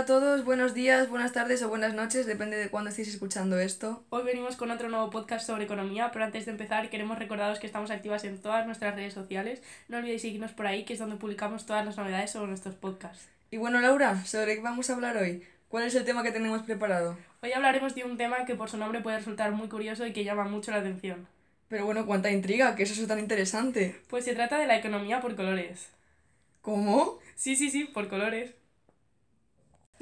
Hola a todos, buenos días, buenas tardes o buenas noches, depende de cuándo estéis escuchando esto. Hoy venimos con otro nuevo podcast sobre economía, pero antes de empezar queremos recordaros que estamos activas en todas nuestras redes sociales. No olvidéis seguirnos por ahí, que es donde publicamos todas las novedades sobre nuestros podcasts. Y bueno, Laura, ¿sobre qué vamos a hablar hoy? ¿Cuál es el tema que tenemos preparado? Hoy hablaremos de un tema que por su nombre puede resultar muy curioso y que llama mucho la atención. Pero bueno, cuánta intriga, que eso es tan interesante. Pues se trata de la economía por colores. ¿Cómo? Sí, sí, sí, por colores.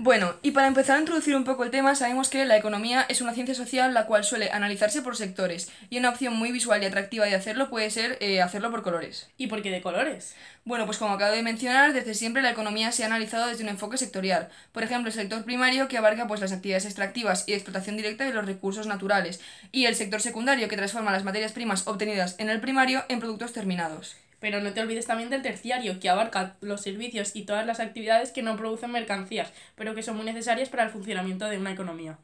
Bueno, y para empezar a introducir un poco el tema, sabemos que la economía es una ciencia social la cual suele analizarse por sectores, y una opción muy visual y atractiva de hacerlo puede ser eh, hacerlo por colores. ¿Y por qué de colores? Bueno, pues como acabo de mencionar, desde siempre la economía se ha analizado desde un enfoque sectorial. Por ejemplo, el sector primario que abarca pues las actividades extractivas y explotación directa de los recursos naturales, y el sector secundario que transforma las materias primas obtenidas en el primario en productos terminados. Pero no te olvides también del terciario, que abarca los servicios y todas las actividades que no producen mercancías, pero que son muy necesarias para el funcionamiento de una economía.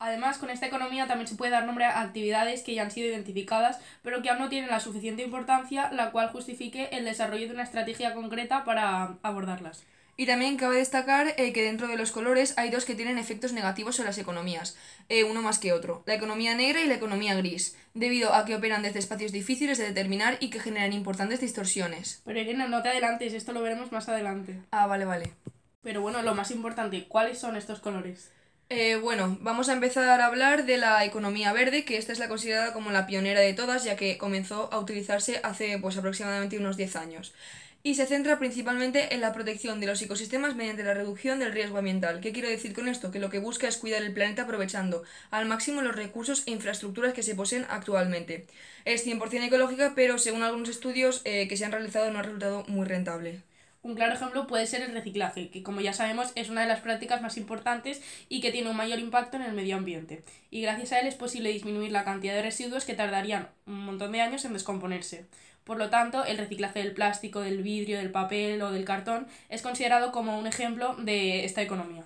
Además, con esta economía también se puede dar nombre a actividades que ya han sido identificadas, pero que aún no tienen la suficiente importancia, la cual justifique el desarrollo de una estrategia concreta para abordarlas. Y también cabe destacar eh, que dentro de los colores hay dos que tienen efectos negativos sobre las economías, eh, uno más que otro, la economía negra y la economía gris, debido a que operan desde espacios difíciles de determinar y que generan importantes distorsiones. Pero Elena, no te adelantes, esto lo veremos más adelante. Ah, vale, vale. Pero bueno, lo más importante, ¿cuáles son estos colores? Eh, bueno, vamos a empezar a hablar de la economía verde, que esta es la considerada como la pionera de todas, ya que comenzó a utilizarse hace pues aproximadamente unos 10 años y se centra principalmente en la protección de los ecosistemas mediante la reducción del riesgo ambiental. ¿Qué quiero decir con esto? Que lo que busca es cuidar el planeta aprovechando al máximo los recursos e infraestructuras que se poseen actualmente. Es 100% ecológica, pero según algunos estudios eh, que se han realizado no ha resultado muy rentable. Un claro ejemplo puede ser el reciclaje, que como ya sabemos es una de las prácticas más importantes y que tiene un mayor impacto en el medio ambiente. Y gracias a él es posible disminuir la cantidad de residuos que tardarían un montón de años en descomponerse. Por lo tanto, el reciclaje del plástico, del vidrio, del papel o del cartón es considerado como un ejemplo de esta economía.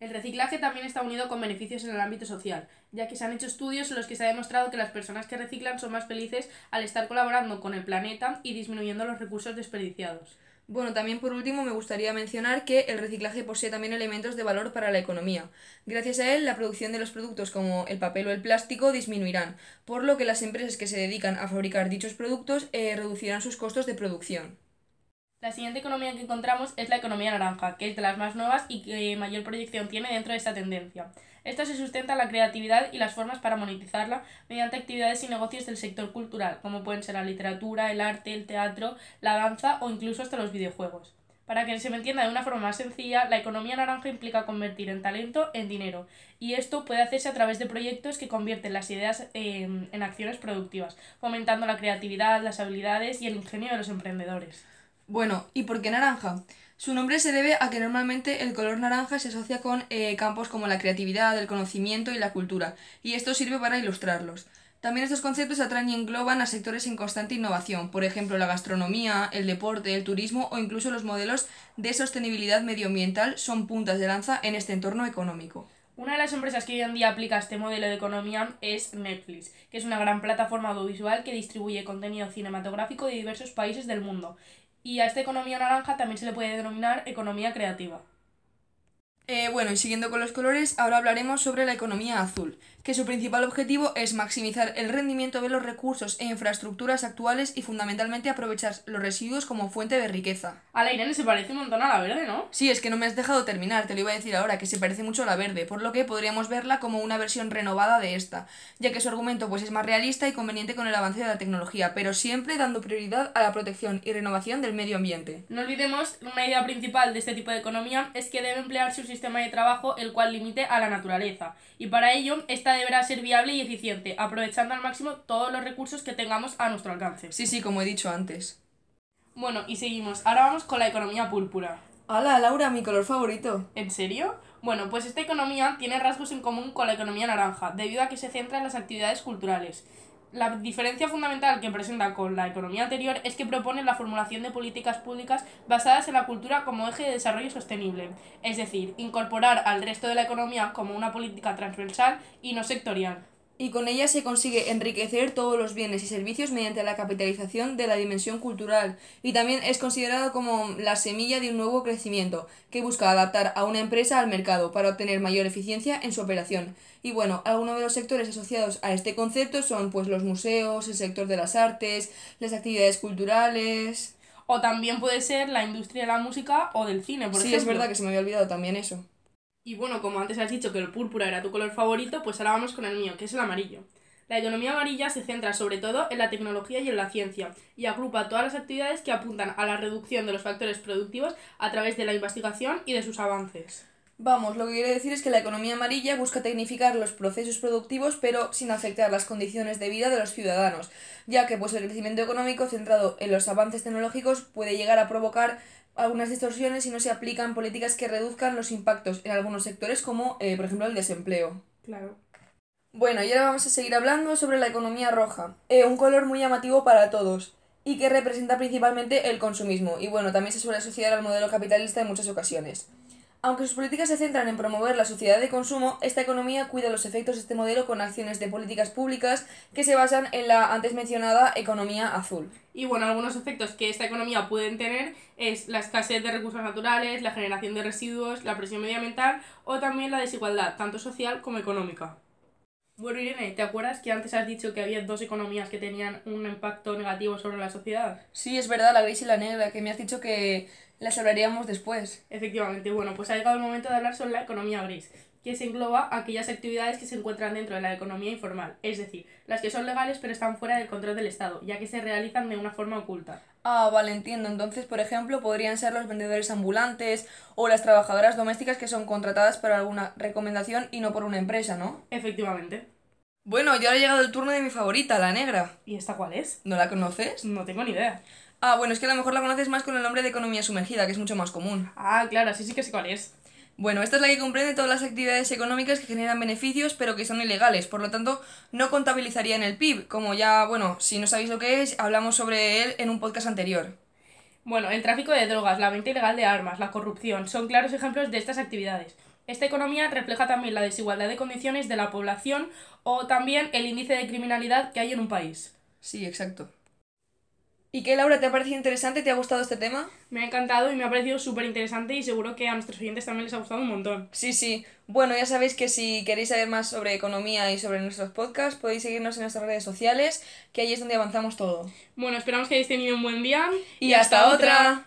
El reciclaje también está unido con beneficios en el ámbito social, ya que se han hecho estudios en los que se ha demostrado que las personas que reciclan son más felices al estar colaborando con el planeta y disminuyendo los recursos desperdiciados. Bueno, también por último me gustaría mencionar que el reciclaje posee también elementos de valor para la economía. Gracias a él, la producción de los productos como el papel o el plástico disminuirán, por lo que las empresas que se dedican a fabricar dichos productos eh, reducirán sus costos de producción. La siguiente economía que encontramos es la economía naranja, que es de las más nuevas y que mayor proyección tiene dentro de esta tendencia. Esta se sustenta en la creatividad y las formas para monetizarla mediante actividades y negocios del sector cultural, como pueden ser la literatura, el arte, el teatro, la danza o incluso hasta los videojuegos. Para que se me entienda de una forma más sencilla, la economía naranja implica convertir en talento en dinero, y esto puede hacerse a través de proyectos que convierten las ideas en, en acciones productivas, fomentando la creatividad, las habilidades y el ingenio de los emprendedores. Bueno, ¿y por qué naranja? Su nombre se debe a que normalmente el color naranja se asocia con eh, campos como la creatividad, el conocimiento y la cultura, y esto sirve para ilustrarlos. También estos conceptos atraen y engloban a sectores en constante innovación, por ejemplo la gastronomía, el deporte, el turismo o incluso los modelos de sostenibilidad medioambiental son puntas de lanza en este entorno económico. Una de las empresas que hoy en día aplica este modelo de economía es Netflix, que es una gran plataforma audiovisual que distribuye contenido cinematográfico de diversos países del mundo y a esta economía naranja también se le puede denominar economía creativa. Eh, bueno, y siguiendo con los colores, ahora hablaremos sobre la economía azul, que su principal objetivo es maximizar el rendimiento de los recursos e infraestructuras actuales y fundamentalmente aprovechar los residuos como fuente de riqueza. A la Irene se parece un montón a la verde, ¿no? Sí, es que no me has dejado terminar, te lo iba a decir ahora, que se parece mucho a la verde, por lo que podríamos verla como una versión renovada de esta, ya que su argumento pues es más realista y conveniente con el avance de la tecnología, pero siempre dando prioridad a la protección y renovación del medio ambiente. No olvidemos, una idea principal de este tipo de economía es que debe emplearse un sistema de trabajo el cual limite a la naturaleza, y para ello esta deberá ser viable y eficiente, aprovechando al máximo todos los recursos que tengamos a nuestro alcance. Sí, sí, como he dicho antes. Bueno, y seguimos. Ahora vamos con la economía púrpura. Hola, Laura, mi color favorito. ¿En serio? Bueno, pues esta economía tiene rasgos en común con la economía naranja, debido a que se centra en las actividades culturales. La diferencia fundamental que presenta con la economía anterior es que propone la formulación de políticas públicas basadas en la cultura como eje de desarrollo sostenible, es decir, incorporar al resto de la economía como una política transversal y no sectorial. Y con ella se consigue enriquecer todos los bienes y servicios mediante la capitalización de la dimensión cultural y también es considerada como la semilla de un nuevo crecimiento que busca adaptar a una empresa al mercado para obtener mayor eficiencia en su operación. Y bueno, algunos de los sectores asociados a este concepto son pues los museos, el sector de las artes, las actividades culturales. O también puede ser la industria de la música o del cine, por sí, ejemplo. es verdad que se me había olvidado también eso. Y bueno, como antes has dicho que el púrpura era tu color favorito, pues ahora vamos con el mío, que es el amarillo. La economía amarilla se centra sobre todo en la tecnología y en la ciencia, y agrupa todas las actividades que apuntan a la reducción de los factores productivos a través de la investigación y de sus avances. Vamos, lo que quiere decir es que la economía amarilla busca tecnificar los procesos productivos pero sin afectar las condiciones de vida de los ciudadanos, ya que pues el crecimiento económico centrado en los avances tecnológicos puede llegar a provocar algunas distorsiones si no se aplican políticas que reduzcan los impactos en algunos sectores como eh, por ejemplo el desempleo. Claro. Bueno, y ahora vamos a seguir hablando sobre la economía roja, eh, un color muy llamativo para todos y que representa principalmente el consumismo y bueno, también se suele asociar al modelo capitalista en muchas ocasiones. Aunque sus políticas se centran en promover la sociedad de consumo, esta economía cuida los efectos de este modelo con acciones de políticas públicas que se basan en la antes mencionada economía azul. Y bueno, algunos efectos que esta economía pueden tener es la escasez de recursos naturales, la generación de residuos, la presión medioambiental o también la desigualdad, tanto social como económica. Bueno, Irene, ¿te acuerdas que antes has dicho que había dos economías que tenían un impacto negativo sobre la sociedad? Sí, es verdad, la gris y la negra, que me has dicho que las hablaríamos después. Efectivamente, bueno, pues ha llegado el momento de hablar sobre la economía gris, que se engloba aquellas actividades que se encuentran dentro de la economía informal, es decir, las que son legales pero están fuera del control del Estado, ya que se realizan de una forma oculta. Ah, vale, entiendo. Entonces, por ejemplo, podrían ser los vendedores ambulantes o las trabajadoras domésticas que son contratadas por alguna recomendación y no por una empresa, ¿no? Efectivamente. Bueno, ya ha llegado el turno de mi favorita, la negra. ¿Y esta cuál es? ¿No la conoces? No tengo ni idea. Ah, bueno, es que a lo mejor la conoces más con el nombre de economía sumergida, que es mucho más común. Ah, claro, sí, sí que sé cuál es. Bueno, esta es la que comprende todas las actividades económicas que generan beneficios pero que son ilegales, por lo tanto no contabilizaría en el PIB, como ya, bueno, si no sabéis lo que es, hablamos sobre él en un podcast anterior. Bueno, el tráfico de drogas, la venta ilegal de armas, la corrupción, son claros ejemplos de estas actividades. Esta economía refleja también la desigualdad de condiciones de la población o también el índice de criminalidad que hay en un país. Sí, exacto. ¿Y qué, Laura, te ha parecido interesante? ¿Te ha gustado este tema? Me ha encantado y me ha parecido súper interesante y seguro que a nuestros oyentes también les ha gustado un montón. Sí, sí. Bueno, ya sabéis que si queréis saber más sobre economía y sobre nuestros podcasts, podéis seguirnos en nuestras redes sociales, que ahí es donde avanzamos todo. Bueno, esperamos que hayáis tenido un buen día. Y, hasta, otra.